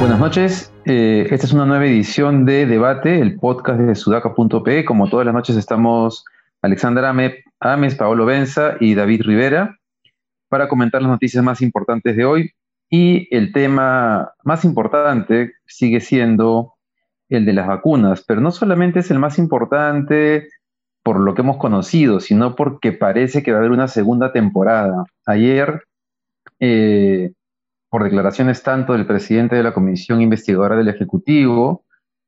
Buenas noches, eh, esta es una nueva edición de Debate, el podcast de sudaca.pe. Como todas las noches estamos Alexandra Ames, Paolo Benza y David Rivera para comentar las noticias más importantes de hoy. Y el tema más importante sigue siendo el de las vacunas, pero no solamente es el más importante por lo que hemos conocido, sino porque parece que va a haber una segunda temporada. Ayer, eh, por declaraciones tanto del presidente de la Comisión Investigadora del Ejecutivo,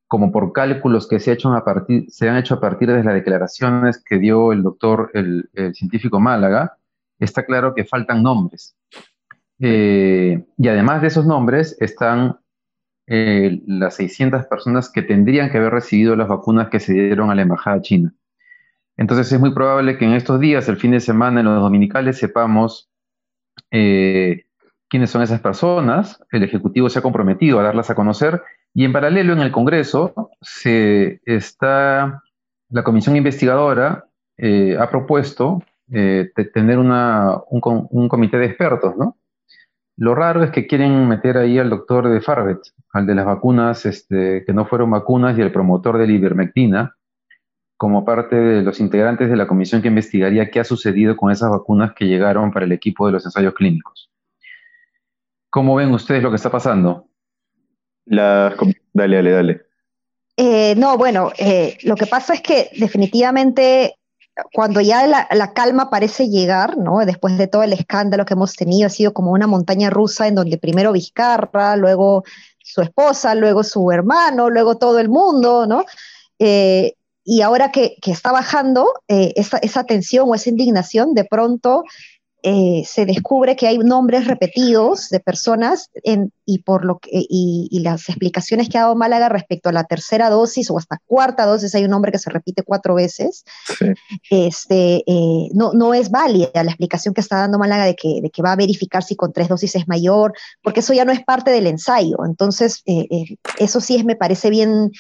como por cálculos que se, hecho a partir, se han hecho a partir de las declaraciones que dio el doctor, el, científico Málaga, está claro que faltan nombres. Eh, y además de esos nombres están eh, las 600 personas que tendrían que haber recibido las vacunas que se dieron a la Embajada China. Entonces es muy probable que en estos días, el fin de semana, en los dominicales, sepamos eh, quiénes son esas personas. El Ejecutivo se ha comprometido a darlas a conocer y en paralelo, en el Congreso, se está, la comisión investigadora eh, ha propuesto tener una, un, comité de expertos, ¿no? Lo raro es que quieren meter ahí al doctor de Farbet, al de las vacunas este, que no fueron vacunas y el promotor de la ivermectina, como parte de los integrantes de la comisión que investigaría qué ha sucedido con esas vacunas que llegaron para el equipo de los ensayos clínicos. ¿Cómo ven ustedes lo que está pasando? Dale, dale, dale. Eh, no, bueno, eh, lo que pasa es que definitivamente cuando ya la, calma parece llegar, ¿no? Después de todo el escándalo que hemos tenido, ha sido como una montaña rusa en donde primero Vizcarra, luego su esposa, luego su hermano, luego todo el mundo, ¿no? Eh, y ahora que, está bajando esa, esa, tensión o esa indignación, de pronto eh, se descubre que hay nombres repetidos de personas y, por lo que, y, las explicaciones que ha dado Málaga respecto a la tercera dosis o hasta cuarta dosis, hay un nombre que se repite cuatro veces, este, eh, no, no es válida la explicación que está dando Málaga de que, de que va a verificar si con tres dosis es mayor, porque eso ya no es parte del ensayo. Entonces, eh, eso sí es, me parece bien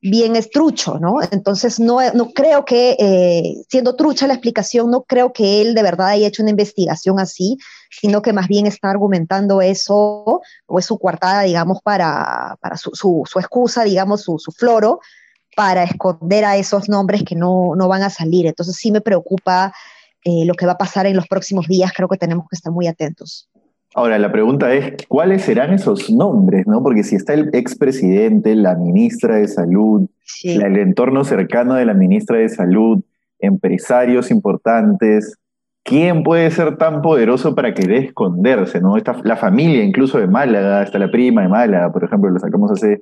bien es trucho, ¿no? Entonces, no, no creo que, eh, siendo trucha la explicación, no creo que él de verdad haya hecho una investigación así, sino que más bien está argumentando eso, o es su coartada, digamos, para, para su, su, excusa, digamos, su, su, floro, para esconder a esos nombres que no, no van a salir. Entonces, sí me preocupa eh, lo que va a pasar en los próximos días, creo que tenemos que estar muy atentos. Ahora, la pregunta es, ¿cuáles serán esos nombres? ¿no? Porque si está el expresidente, la ministra de Salud, el entorno cercano de la ministra de Salud, empresarios importantes, ¿quién puede ser tan poderoso para querer esconderse? ¿no? la familia incluso de Málaga, hasta la prima de Málaga, por ejemplo, lo sacamos hace,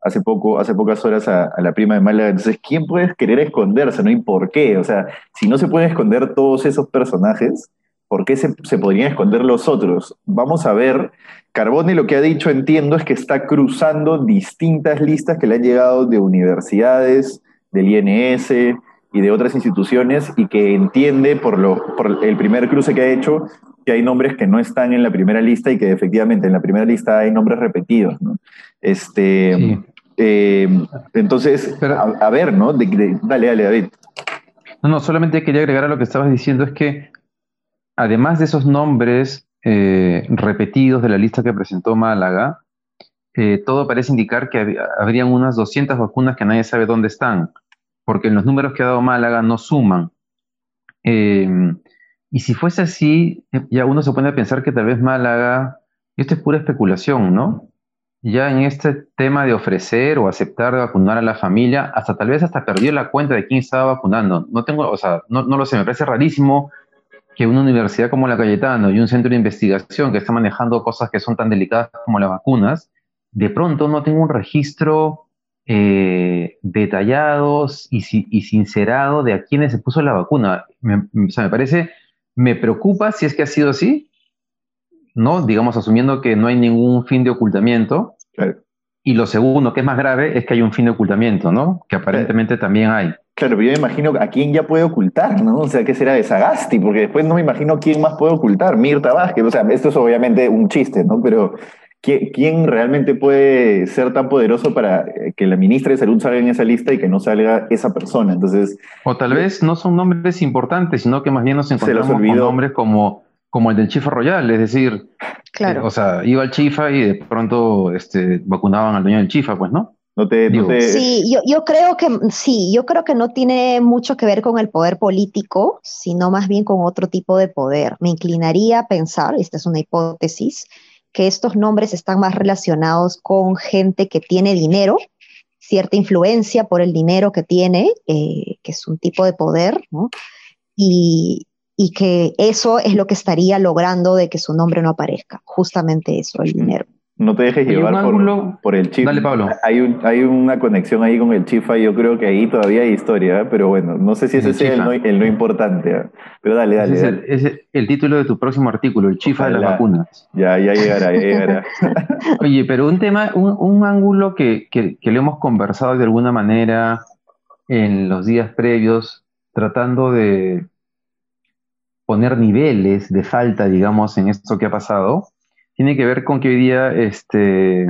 hace, poco, hace pocas horas a, a la prima de Málaga. Entonces, ¿quién puede querer esconderse? ¿no? ¿Y por qué? O sea, si no se pueden esconder todos esos personajes, ¿Por qué se, podrían esconder los otros? Vamos a ver. Carboni lo que ha dicho, entiendo, es que está cruzando distintas listas que le han llegado de universidades, del INS y de otras instituciones y que entiende por, lo, por el primer cruce que ha hecho que hay nombres que no están en la primera lista y que efectivamente en la primera lista hay nombres repetidos. ¿no? Este, eh, entonces, a, ver, ¿no? dale, dale, David. No, no, solamente quería agregar a lo que estabas diciendo, es que además de esos nombres eh, repetidos de la lista que presentó Málaga, eh, todo parece indicar que habrían unas 200 vacunas que nadie sabe dónde están, porque los números que ha dado Málaga no suman. Em, y si fuese así, ya uno se pone a pensar que tal vez Málaga, esto es pura especulación, ¿no? Ya en este tema de ofrecer o aceptar de vacunar a la familia, hasta tal vez hasta perdió la cuenta de quién estaba vacunando. No tengo, o sea, no, no lo sé, me parece rarísimo que una universidad como la Cayetano y un centro de investigación que está manejando cosas que son tan delicadas como las vacunas, de pronto no tenga un registro eh, detallado y, sincerado de a quiénes se puso la vacuna. Me, o sea, me parece, me preocupa si es que ha sido así, ¿no? Digamos, asumiendo que no hay ningún fin de ocultamiento. Y lo segundo, que es más grave, es que hay un fin de ocultamiento, ¿no? Que aparentemente también hay. Claro, pero yo me imagino a quién ya puede ocultar, ¿no? O sea, ¿qué será de Sagasti? Porque después no me imagino quién más puede ocultar. Mirta Vázquez, o sea, esto es obviamente un chiste, ¿no? Pero ¿quién realmente puede ser tan poderoso para eh, que la ministra de Salud salga en esa lista y que no salga esa persona? Entonces, o tal vez no son nombres importantes, sino que más bien nos encontramos con nombres como, como el del Chifa Royal, es decir, claro. o sea, iba al Chifa y de pronto este, vacunaban al dueño del Chifa, pues, ¿no? No te, Sí, yo, yo, creo que sí, yo creo que no tiene mucho que ver con el poder político, sino más bien con otro tipo de poder. Me inclinaría a pensar, esta es una hipótesis, que estos nombres están más relacionados con gente que tiene dinero, cierta influencia por el dinero que tiene, eh, que es un tipo de poder, ¿no? Y, y que eso es lo que estaría logrando de que su nombre no aparezca, justamente eso, el dinero. No te dejes llevar por, el chip. Dale, Pablo. Hay, hay una conexión ahí con el chifa y yo creo que ahí todavía hay historia, ¿eh? pero bueno, no sé si ese es el no, el no, importante. ¿eh? Pero dale, dale. Ese Es, el, el, título de tu próximo artículo, el chifa de las vacunas. Ya, ya llegará, ya llegará. Oye, pero un tema, un, un ángulo que, que, que lo hemos conversado de alguna manera en los días previos, tratando de poner niveles de falta, digamos, en esto que ha pasado tiene que ver con que hoy día este,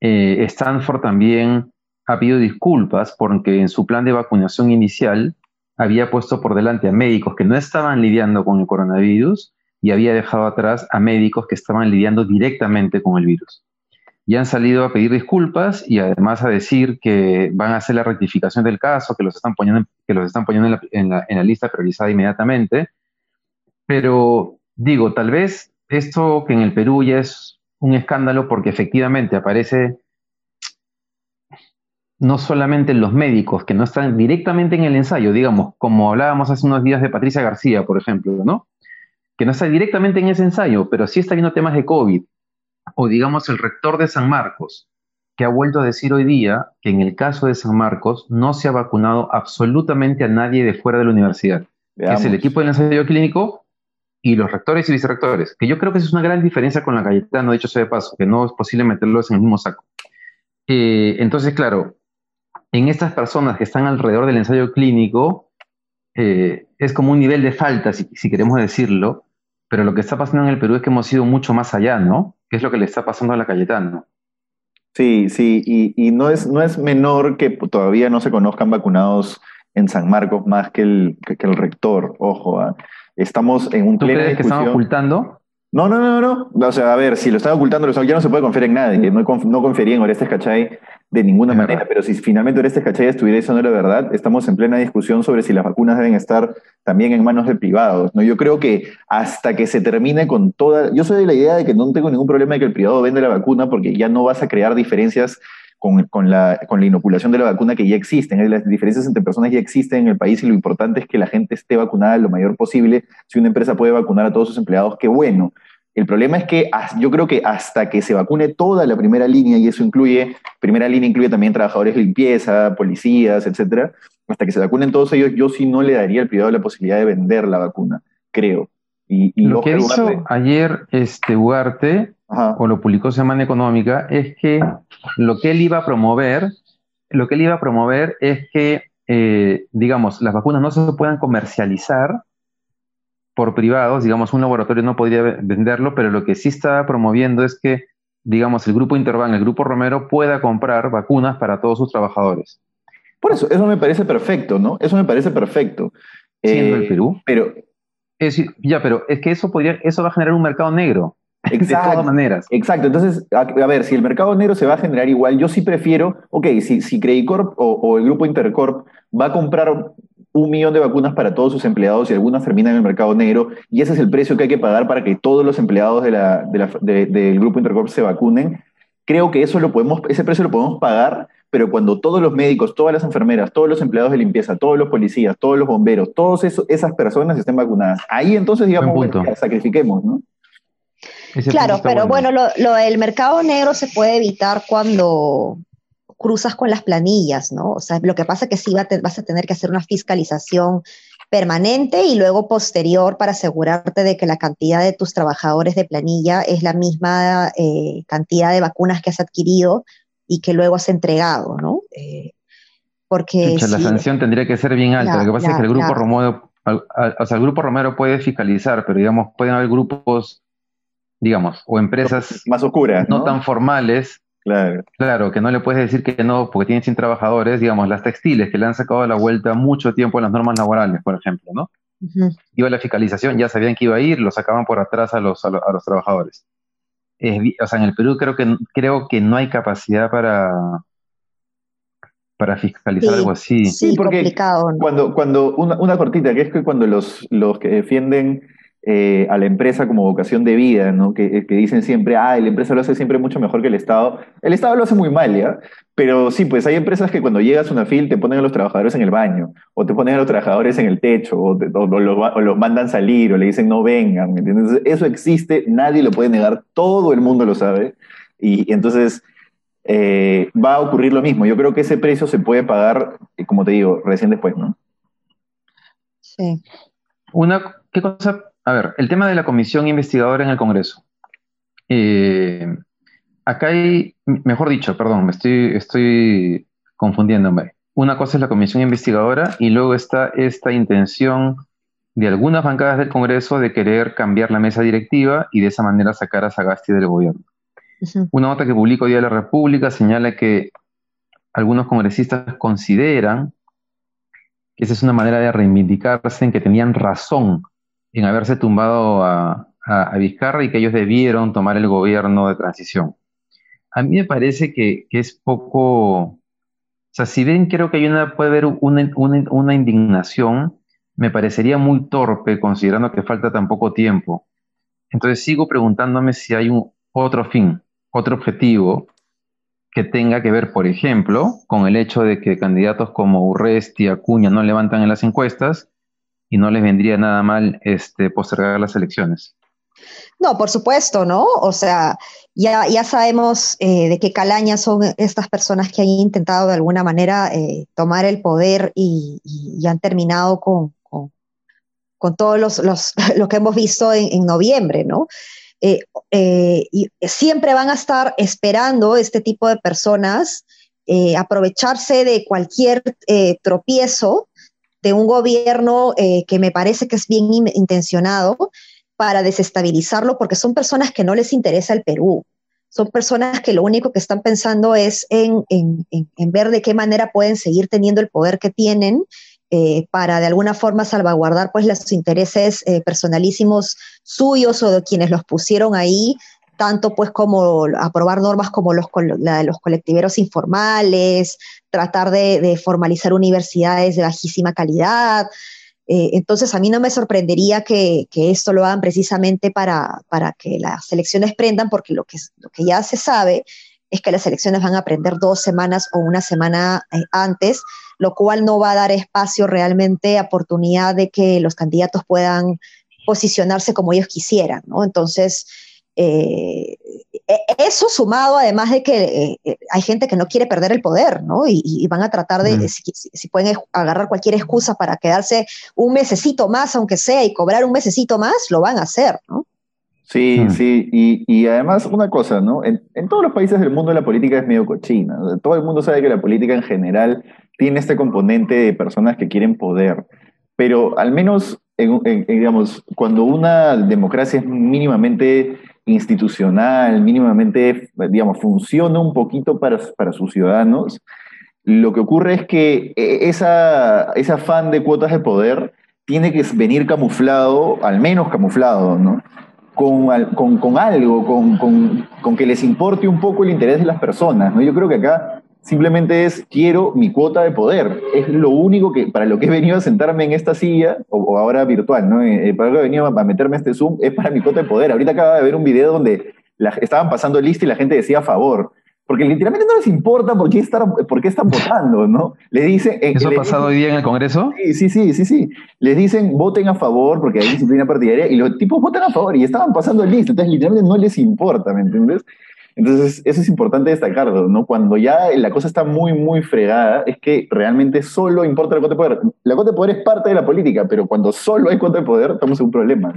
eh, Stanford también ha pedido disculpas porque en su plan de vacunación inicial había puesto por delante a médicos que no estaban lidiando con el coronavirus y había dejado atrás a médicos que estaban lidiando directamente con el virus. Y han salido a pedir disculpas y además a decir que van a hacer la rectificación del caso, que los están poniendo, que los están poniendo en la, en la lista priorizada inmediatamente. Pero digo, tal vez esto que en el Perú ya es un escándalo porque efectivamente aparece no solamente los médicos que no están directamente en el ensayo, digamos, como hablábamos hace unos días de Patricia García, por ejemplo, ¿no? Que no está directamente en ese ensayo, pero sí está viendo temas de COVID. O digamos el rector de San Marcos, que ha vuelto a decir hoy día que en el caso de San Marcos no se ha vacunado absolutamente a nadie de fuera de la universidad. Que es el equipo del ensayo clínico y los rectores y vicerrectores, que yo creo que es una gran diferencia con la Cayetano, dicho sea de paso, que no es posible meterlos en el mismo saco. Eh, entonces, claro, en estas personas que están alrededor del ensayo clínico, eh, es como un nivel de falta, si, queremos decirlo, pero lo que está pasando en el Perú es que hemos ido mucho más allá, ¿no? ¿Qué es lo que le está pasando a la Cayetano? Sí, sí, y, no, es, no es menor que todavía no se conozcan vacunados en San Marcos más que el, que, el rector, ojo. ¿ah? Estamos en un ¿Tú crees que están ocultando? No, no, no, no. O sea, a ver, si lo están ocultando, ya no se puede confiar en nadie. No, no confiaría en Orestes Cachay de ninguna manera. Pero si finalmente Orestes Cachay estuviera diciendo la verdad, estamos en plena discusión sobre si las vacunas deben estar también en manos de privados. ¿no? Yo creo que hasta que se termine con toda. Yo soy de la idea de que no tengo ningún problema de que el privado venda la vacuna porque ya no vas a crear diferencias con, la, con la inoculación de la vacuna que ya existen. Las diferencias entre personas ya existen en el país y lo importante es que la gente esté vacunada lo mayor posible. Si una empresa puede vacunar a todos sus empleados, qué bueno. El problema es que yo creo que hasta que se vacune toda la primera línea, y eso incluye, primera línea incluye también trabajadores de limpieza, policías, etcétera, hasta que se vacunen todos ellos, yo sí no le daría al privado la posibilidad de vender la vacuna, creo. Y, lo que hizo ayer este Ugarte o lo publicó Semana Económica, es que lo que él iba a promover, lo que él iba a promover es que, eh, digamos, las vacunas no se puedan comercializar por privados, digamos, un laboratorio no podría venderlo, pero lo que sí está promoviendo es que, digamos, el grupo Interban, el grupo Romero, pueda comprar vacunas para todos sus trabajadores. Por eso, eso me parece perfecto, ¿no? Eso me parece perfecto. Siendo el eh, Perú. Pero. ya, pero es que eso podría, eso va a generar un mercado negro. Exacto, de todas maneras. Exacto. Entonces, a, ver, si el mercado negro se va a generar igual, yo sí prefiero, ok, si, si Credicorp o, o, el grupo Intercorp va a comprar un millón de vacunas para todos sus empleados y algunas terminan en el mercado negro, y ese es el precio que hay que pagar para que todos los empleados de la, de la, del grupo Intercorp se vacunen, creo que eso lo podemos, ese precio lo podemos pagar, pero cuando todos los médicos, todas las enfermeras, todos los empleados de limpieza, todos los policías, todos los bomberos, todas esas personas estén vacunadas, ahí entonces digamos, sacrifiquemos, ¿no? Claro, pero bueno, lo, del mercado negro se puede evitar cuando cruzas con las planillas, ¿no? O sea, lo que pasa es que sí vas a tener que hacer una fiscalización permanente y luego posterior para asegurarte de que la cantidad de tus trabajadores de planilla es la misma eh, cantidad de vacunas que has adquirido y que luego has entregado, ¿no? Eh, porque la sanción tendría que ser bien alta. lo que pasa es que el grupo Romero, o sea, el grupo Romero puede fiscalizar, pero digamos pueden haber grupos digamos, o empresas más oscuras, no, tan formales. Claro. claro, que no le puedes decir que no porque tienen 100 trabajadores, digamos, las textiles que le han sacado la vuelta mucho tiempo a las normas laborales, por ejemplo, ¿no? Iba la fiscalización, ya sabían que iba a ir, lo sacaban por atrás a los, a los, trabajadores. o sea, en el Perú creo que, creo que no hay capacidad para, para fiscalizar algo así. Sí, porque complicado, cuando, cuando una, una, cortita, que es que cuando los, los que defienden eh, a la empresa como vocación de vida, ¿no? Que, que, dicen siempre, ah, la empresa lo hace siempre mucho mejor que el Estado. El Estado lo hace muy mal, ¿ya? Pero sí, pues hay empresas que cuando llegas a una fil te ponen a los trabajadores en el baño, o te ponen a los trabajadores en el techo, o, los, mandan salir, o le dicen no vengan, ¿me entiendes? Eso existe, nadie lo puede negar, todo el mundo lo sabe. Y, entonces eh, va a ocurrir lo mismo. Yo creo que ese precio se puede pagar, como te digo, recién después, ¿no? Sí. Una, ¿qué cosa a ver, el tema de la comisión investigadora en el Congreso. Eh, acá hay, mejor dicho, perdón, me estoy, estoy confundiéndome. Una cosa es la comisión investigadora y luego está esta intención de algunas bancadas del Congreso de querer cambiar la mesa directiva y de esa manera sacar a Sagasti del gobierno. Una nota que publicó Día de la República señala que algunos congresistas consideran que esa es una manera de reivindicarse en que tenían razón en haberse tumbado a, Vizcarra y que ellos debieron tomar el gobierno de transición. A mí me parece que, es poco, o sea, si ven, creo que hay una, puede haber una, indignación, me parecería muy torpe considerando que falta tan poco tiempo. Entonces sigo preguntándome si hay un otro fin, otro objetivo que tenga que ver, por ejemplo, con el hecho de que candidatos como Urresti Acuña no levantan en las encuestas y no les vendría nada mal este, postergar las elecciones. No, por supuesto, ¿no? O sea, ya, ya sabemos eh, de qué calaña son estas personas que han intentado de alguna manera eh, tomar el poder y, han terminado con, con, con todos los, los, lo que hemos visto en, noviembre, ¿no? Eh, y siempre van a estar esperando este tipo de personas aprovecharse de cualquier tropiezo de un gobierno eh, que me parece que es bien intencionado para desestabilizarlo, porque son personas que no les interesa el Perú. Son personas que lo único que están pensando es en, ver de qué manera pueden seguir teniendo el poder que tienen eh, para de alguna forma salvaguardar pues los intereses eh, personalísimos suyos o de quienes los pusieron ahí tanto pues como aprobar normas como los, la de los colectiveros informales, tratar de, formalizar universidades de bajísima calidad. Eh, entonces, a mí no me sorprendería que, esto lo hagan precisamente para, para, que las elecciones prendan, porque lo que, lo que ya se sabe es que las elecciones van a prender dos semanas o una semana eh, antes, lo cual no va a dar espacio realmente, oportunidad de que los candidatos puedan posicionarse como ellos quisieran, ¿no? Entonces, eh, e, eso sumado además de que eh, hay gente que no quiere perder el poder, ¿no? Y, van a tratar de, si, pueden agarrar cualquier excusa para quedarse un mesecito más, aunque sea, y cobrar un mesecito más, lo van a hacer, ¿no? Sí, sí, y, además una cosa, ¿no? En, todos los países del mundo la política es medio cochina. Todo el mundo sabe que la política en general tiene este componente de personas que quieren poder, pero al menos, digamos, cuando una democracia es mínimamente institucional, mínimamente, digamos, funciona un poquito para, para sus ciudadanos, lo que ocurre es que e, esa, ese afán de cuotas de poder tiene que venir camuflado, al menos camuflado, ¿no? Con, con, con algo, con, con, que les importe un poco el interés de las personas, ¿no? Yo creo que acá simplemente es quiero mi cuota de poder. Es lo único que, para lo que he venido a sentarme en esta silla, o, ahora virtual, ¿no? Eh, para lo que he venido a meterme a este Zoom, es para mi cuota de poder. Ahorita acaba de ver un video donde estaban pasando lista y la gente decía a favor. Porque literalmente no les importa por qué, estar, por qué están votando, ¿no? Le dicen... Eh, ¿Eso ha pasado hoy día en el Congreso? Sí, sí, sí, sí, sí. Les dicen voten a favor porque hay disciplina partidaria y los tipos votan a favor y estaban pasando lista. Entonces literalmente no les importa, ¿me entiendes? Entonces, eso es importante destacarlo, ¿no? Cuando ya la cosa está muy, muy fregada, es que realmente solo importa la cuota de poder. La cuota de poder es parte de la política, pero cuando solo hay cuota de poder, estamos en un problema.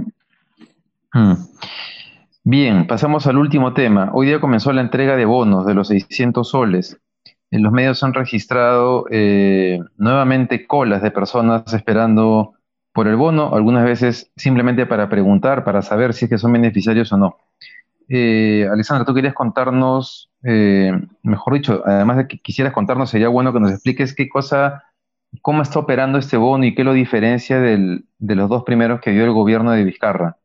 Hmm. Bien, pasamos al último tema. Hoy día comenzó la entrega de bonos de los 600 soles. En los medios han registrado eh, nuevamente colas de personas esperando por el bono, algunas veces simplemente para preguntar, para saber si es que son beneficiarios o no. Eh, Alessandra, tú querías contarnos, eh, mejor dicho, además de que quisieras contarnos, sería bueno que nos expliques qué cosa, cómo está operando este bono y qué lo diferencia de los dos primeros que dio el gobierno de Vizcarra.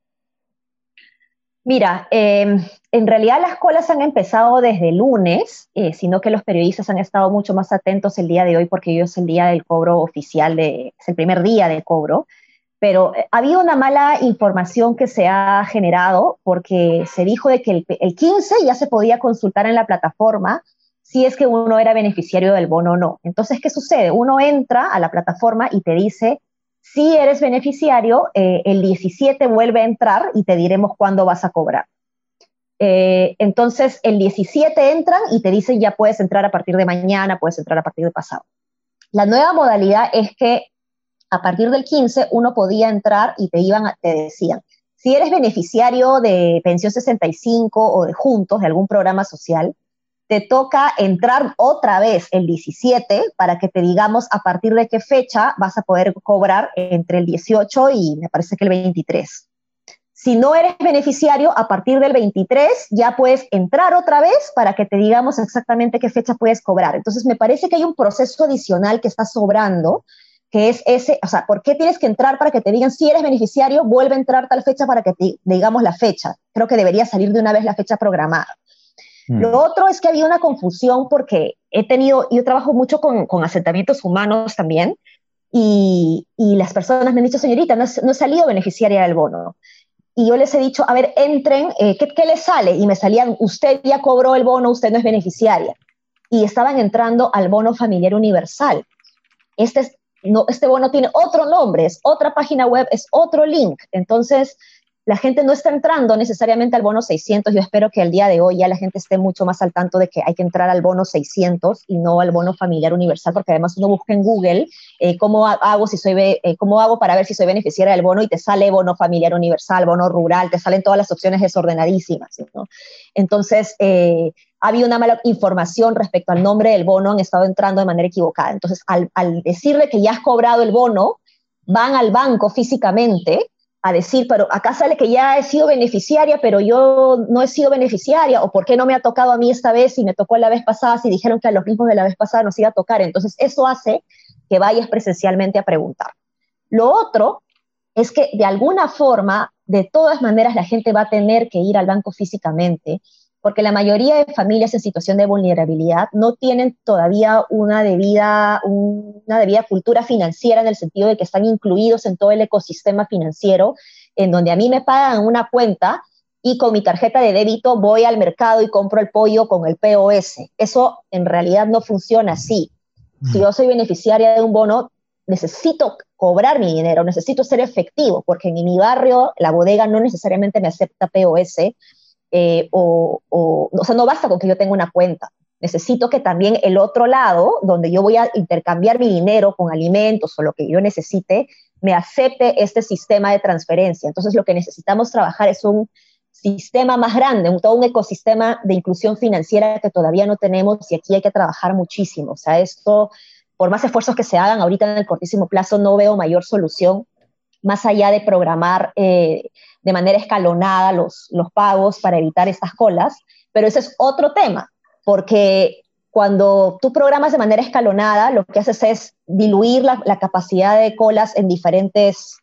Mira, em, en realidad las colas han empezado desde lunes, eh, sino que los periodistas han estado mucho más atentos el día de hoy porque hoy es el día del cobro oficial, de, es el primer día de cobro. Pero eh, había una mala información que se ha generado porque se dijo de que el, el 15 ya se podía consultar en la plataforma si es que uno era beneficiario del bono o no. Entonces, ¿qué sucede? Uno entra a la plataforma y te dice si eres beneficiario, eh, el 17 vuelve a entrar y te diremos cuándo vas a cobrar. Eh, entonces, el 17 entran y te dicen ya puedes entrar a partir de mañana, puedes entrar a partir de pasado. La nueva modalidad es que a partir del 15 uno podía entrar y te, iban te decían, si eres beneficiario de pensión 65 o de juntos, de algún programa social, te toca entrar otra vez el 17 para que te digamos a partir de qué fecha vas a poder cobrar entre el 18 y me parece que el 23. Si no eres beneficiario, a partir del 23 ya puedes entrar otra vez para que te digamos exactamente qué fecha puedes cobrar. Entonces, me parece que hay un proceso adicional que está sobrando, que es ese, o sea, ¿por qué tienes que entrar para que te digan si eres beneficiario, vuelve a entrar tal fecha para que te digamos la fecha? Creo que debería salir de una vez la fecha programada. Mm. Lo otro es que había una confusión porque he tenido, yo trabajo mucho con, con asentamientos humanos también, y, y, las personas me han dicho, señorita, no, no he salido beneficiaria del bono. Y yo les he dicho, a ver, entren, eh, ¿qué, ¿qué les sale? Y me salían, usted ya cobró el bono, usted no es beneficiaria. Y estaban entrando al bono familiar universal. Este, no, este bono tiene otro nombre, es otra página web, es otro link. Entonces, la gente no está entrando necesariamente al bono 600. Yo espero que al día de hoy ya la gente esté mucho más al tanto de que hay que entrar al bono 600 y no al bono familiar universal, porque además uno busca en Google eh, cómo hago si soy eh, cómo hago para ver si soy beneficiaria del bono y te sale bono familiar universal, bono rural, te salen todas las opciones desordenadísimas. Entonces, eh, había una mala información respecto al nombre del bono, han estado entrando de manera equivocada. Entonces, al, al decirle que ya has cobrado el bono, van al banco físicamente a decir, pero acá sale que ya he sido beneficiaria, pero yo no he sido beneficiaria, o por qué no me ha tocado a mí esta vez y me tocó la vez pasada, si dijeron que a los mismos de la vez pasada nos iba a tocar. Entonces, eso hace que vayas presencialmente a preguntar. Lo otro es que de alguna forma, de todas maneras, la gente va a tener que ir al banco físicamente porque la mayoría de familias en situación de vulnerabilidad no tienen todavía una debida, una debida cultura financiera en el sentido de que están incluidos en todo el ecosistema financiero, en donde a mí me pagan una cuenta y con mi tarjeta de débito voy al mercado y compro el pollo con el POS. Eso en realidad no funciona así. Si yo soy beneficiaria de un bono, necesito cobrar mi dinero, necesito ser efectivo, porque en mi barrio la bodega no necesariamente me acepta POS eh, o, o, o sea, no basta con que yo tenga una cuenta. Necesito que también el otro lado, donde yo voy a intercambiar mi dinero con alimentos o lo que yo necesite, me acepte este sistema de transferencia. Entonces, lo que necesitamos trabajar es un sistema más grande, un, todo un ecosistema de inclusión financiera que todavía no tenemos y aquí hay que trabajar muchísimo. O sea, esto, por más esfuerzos que se hagan ahorita en el cortísimo plazo, no veo mayor solución más allá de programar eh, de manera escalonada los, los pagos para evitar estas colas, pero ese es otro tema, porque cuando tú programas de manera escalonada, lo que haces es diluir la, la, capacidad de colas en diferentes,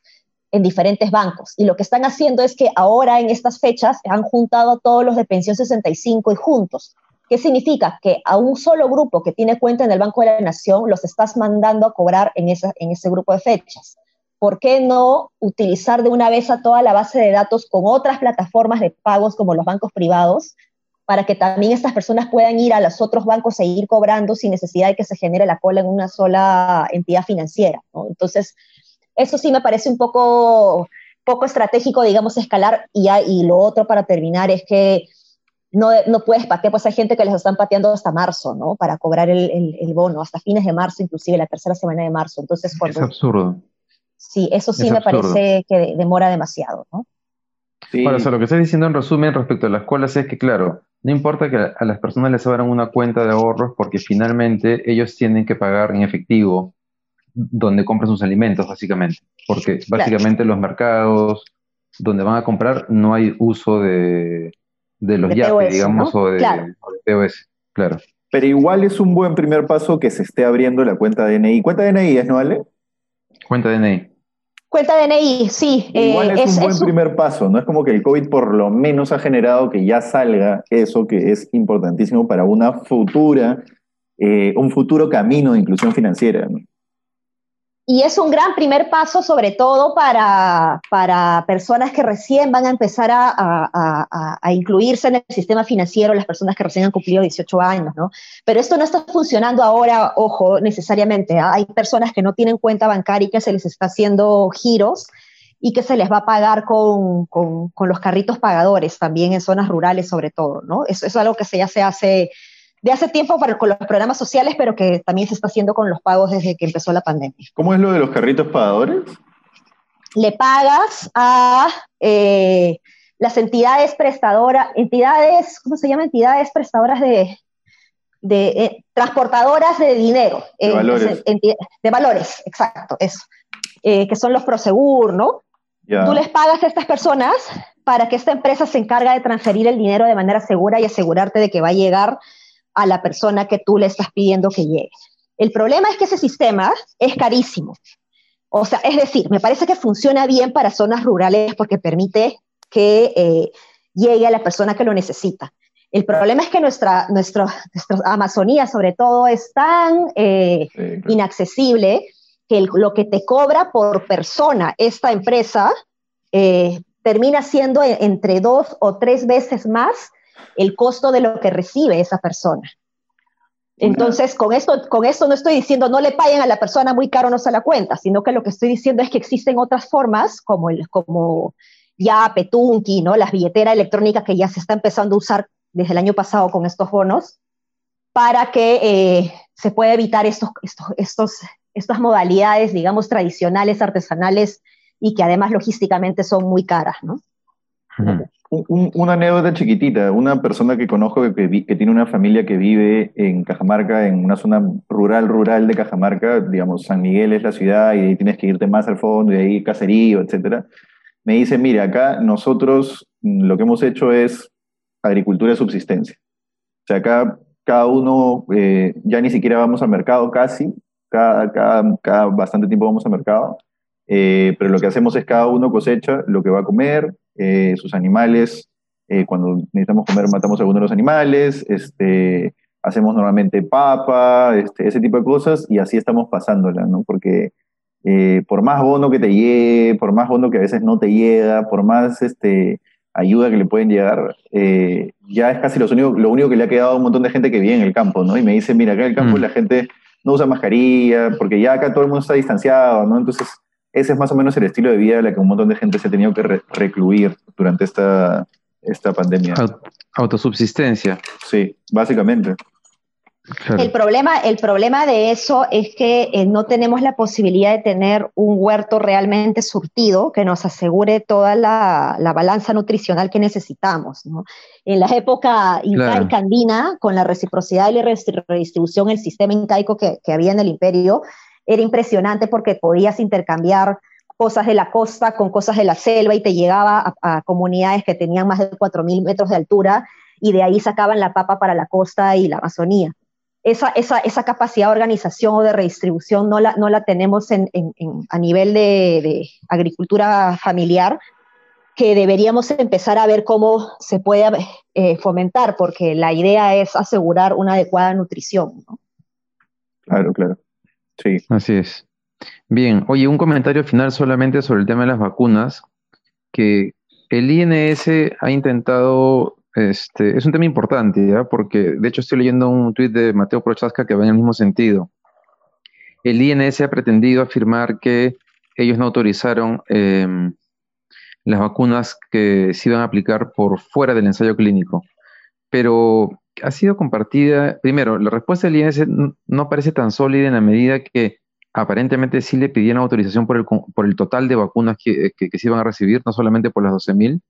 en diferentes bancos. Y lo que están haciendo es que ahora en estas fechas han juntado a todos los de pensión 65 y juntos. ¿Qué significa? Que a un solo grupo que tiene cuenta en el Banco de la Nación los estás mandando a cobrar en, esa, en ese grupo de fechas. ¿Por qué no utilizar de una vez a toda la base de datos con otras plataformas de pagos como los bancos privados para que también estas personas puedan ir a los otros bancos e ir cobrando sin necesidad de que se genere la cola en una sola entidad financiera? ¿no? Entonces, eso sí me parece un poco, poco estratégico, digamos, escalar. Y, y lo otro para terminar es que no, no, puedes patear, pues hay gente que les están pateando hasta marzo, ¿no? Para cobrar el, el, el, bono, hasta fines de marzo, inclusive la tercera semana de marzo. Entonces, cuando, es absurdo. Sí, eso sí me parece que demora demasiado, ¿no? Sí. Bueno, o sea, lo que estás diciendo en resumen respecto a las colas es que, claro, no importa que a las personas les abran una cuenta de ahorros porque finalmente ellos tienen que pagar en efectivo donde compran sus alimentos, básicamente. Porque básicamente claro. los mercados donde van a comprar no hay uso de, de los de digamos, o, de, POS, claro. Pero igual es un buen primer paso que se esté abriendo la cuenta DNI. ¿Cuenta DNI es, no vale? Cuenta DNI. Cuenta DNI, sí. Igual eh, es, un buen primer paso, ¿no? Es como que el COVID por lo menos ha generado que ya salga eso que es importantísimo para una futura, eh, un futuro camino de inclusión financiera. ¿no? Y es un gran primer paso, sobre todo para, para personas que recién van a empezar a, a, a, incluirse en el sistema financiero, las personas que recién han cumplido 18 años, ¿no? Pero esto no está funcionando ahora, ojo, necesariamente. ¿ah? Hay personas que no tienen cuenta bancaria y que se les está haciendo giros y que se les va a pagar con, con, con los carritos pagadores, también en zonas rurales sobre todo, ¿no? Eso, es algo que se, ya se hace de hace tiempo para, con los programas sociales, pero que también se está haciendo con los pagos desde que empezó la pandemia. ¿Cómo es lo de los carritos pagadores? Le pagas a eh, las entidades prestadoras, entidades, ¿cómo se llama? Entidades prestadoras de, de eh, transportadoras de dinero. De eh, valores. de valores, exacto, eso. que son los Prosegur, ¿no? Tú les pagas a estas personas para que esta empresa se encarga de transferir el dinero de manera segura y asegurarte de que va a llegar a la persona que tú le estás pidiendo que llegue. El problema es que ese sistema es carísimo. O sea, es decir, me parece que funciona bien para zonas rurales porque permite que eh, llegue a la persona que lo necesita. El problema es que nuestra, nuestra, Amazonía, sobre todo, es tan eh, inaccesible que lo que te cobra por persona esta empresa eh, termina siendo entre dos o tres veces más el costo de lo que recibe esa persona. Entonces, con esto, con esto no estoy diciendo no le paguen a la persona muy caro, no se la cuenta, sino que lo que estoy diciendo es que existen otras formas, como, el, como ya Petunki, ¿no? las billeteras electrónicas que ya se está empezando a usar desde el año pasado con estos bonos, para que eh, se pueda evitar estos, estos, estos, estas modalidades, digamos, tradicionales, artesanales, y que además logísticamente son muy caras, ¿no? Una anécdota chiquitita. Una persona que conozco que, tiene una familia que vive en Cajamarca, en una zona rural, rural de Cajamarca, digamos, San Miguel es la ciudad y ahí tienes que irte más al fondo y ahí caserío, etcétera. Me dice, mire, acá nosotros mm, lo que hemos hecho es agricultura de subsistencia. O sea, acá cada uno eh, ya ni siquiera vamos al mercado casi, cada, cada, bastante tiempo vamos al mercado, eh, pero lo que hacemos es cada uno cosecha lo que va a comer, eh, sus animales. Eh, cuando necesitamos comer, matamos a algunos de los animales. Este, hacemos normalmente papa, este, ese tipo de cosas, y así estamos pasándola, ¿no? Porque eh, por más bono que te llegue, por más bono que a veces no te llega, por más este, ayuda que le pueden llegar, ya es casi lo único, lo único que le ha quedado a un montón de gente que vive en el campo, ¿no? Y me dice, mira, acá en el campo mm. la gente no usa mascarilla, porque ya acá todo el mundo está distanciado, ¿no? Entonces ese es más o menos el estilo de vida de la que un montón de gente se ha tenido que recluir durante esta, esta pandemia. Autosubsistencia. Sí, básicamente. El, problema, el problema de eso es que eh, no tenemos la posibilidad de tener un huerto realmente surtido que nos asegure toda la, balanza nutricional que necesitamos. En la época incaica andina, con la reciprocidad y la redistribución, el sistema incaico que, que había en el imperio, era impresionante porque podías intercambiar cosas de la costa con cosas de la selva y te llegaba a, comunidades que tenían más de 4.000 metros de altura y de ahí sacaban la papa para la costa y la Amazonía. Esa, esa, esa capacidad de organización o de redistribución no la, no la tenemos en, en, a nivel de, de, agricultura familiar, que deberíamos empezar a ver cómo se puede eh, fomentar, porque la idea es asegurar una adecuada nutrición. ¿no? Claro, claro. Sí. Así es. Bien, oye, un comentario final solamente sobre el tema de las vacunas, que el INS ha intentado, este, es un tema importante, ¿ya? porque de hecho estoy leyendo un tuit de Mateo Prochaska que va en el mismo sentido. El INS ha pretendido afirmar que ellos no autorizaron em, las vacunas que se iban a aplicar por fuera del ensayo clínico, pero ha sido compartida, primero, la respuesta del INS no parece tan sólida en la medida que aparentemente sí le pidieron autorización por el, por el total de vacunas que, se iban a recibir, no solamente por las 12.000.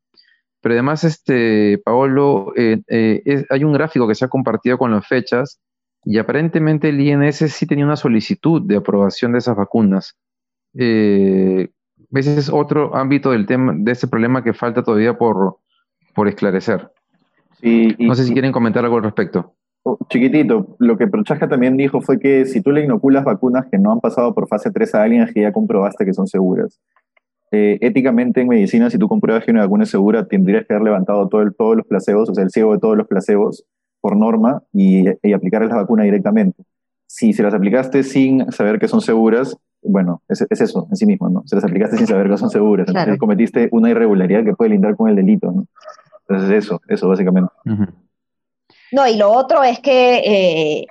Pero además, este, Paolo, eh, eh, hay un gráfico que se ha compartido con las fechas y aparentemente el INS sí tenía una solicitud de aprobación de esas vacunas. Eh, ese es otro ámbito del tema, de ese problema que falta todavía por, por esclarecer. No sé si quieren comentar algo al respecto. Oh, chiquitito, lo que Prochaska también dijo fue que si tú le inoculas vacunas que no han pasado por fase 3 a alguien, que ya comprobaste que son seguras. Eh, éticamente en medicina, si tú compruebas que una vacuna es segura, tendrías que haber levantado todo el, todos los placebos, o sea, el ciego de todos los placebos por norma y, y aplicarles la vacuna directamente. Si se las aplicaste sin saber que son seguras, bueno, es, eso en sí mismo, ¿no? Se las aplicaste sin saber que son seguras. Entonces cometiste una irregularidad que puede lindar con el delito, ¿no? Entonces eso, eso básicamente. No, y lo otro es que eh,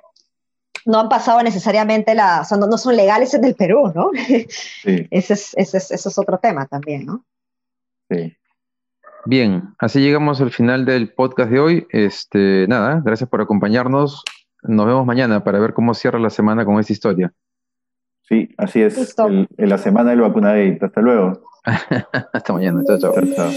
no han pasado necesariamente la, o no, son legales en el Perú, ¿no? Sí. ese, es, ese, es, es otro tema también, ¿no? Sí. Bien, así llegamos al final del podcast de hoy. Este, nada, gracias por acompañarnos. Nos vemos mañana para ver cómo cierra la semana con esta historia. Sí, así es. en la semana del vacunadito. Hasta luego. attends, Yann, attends. attends.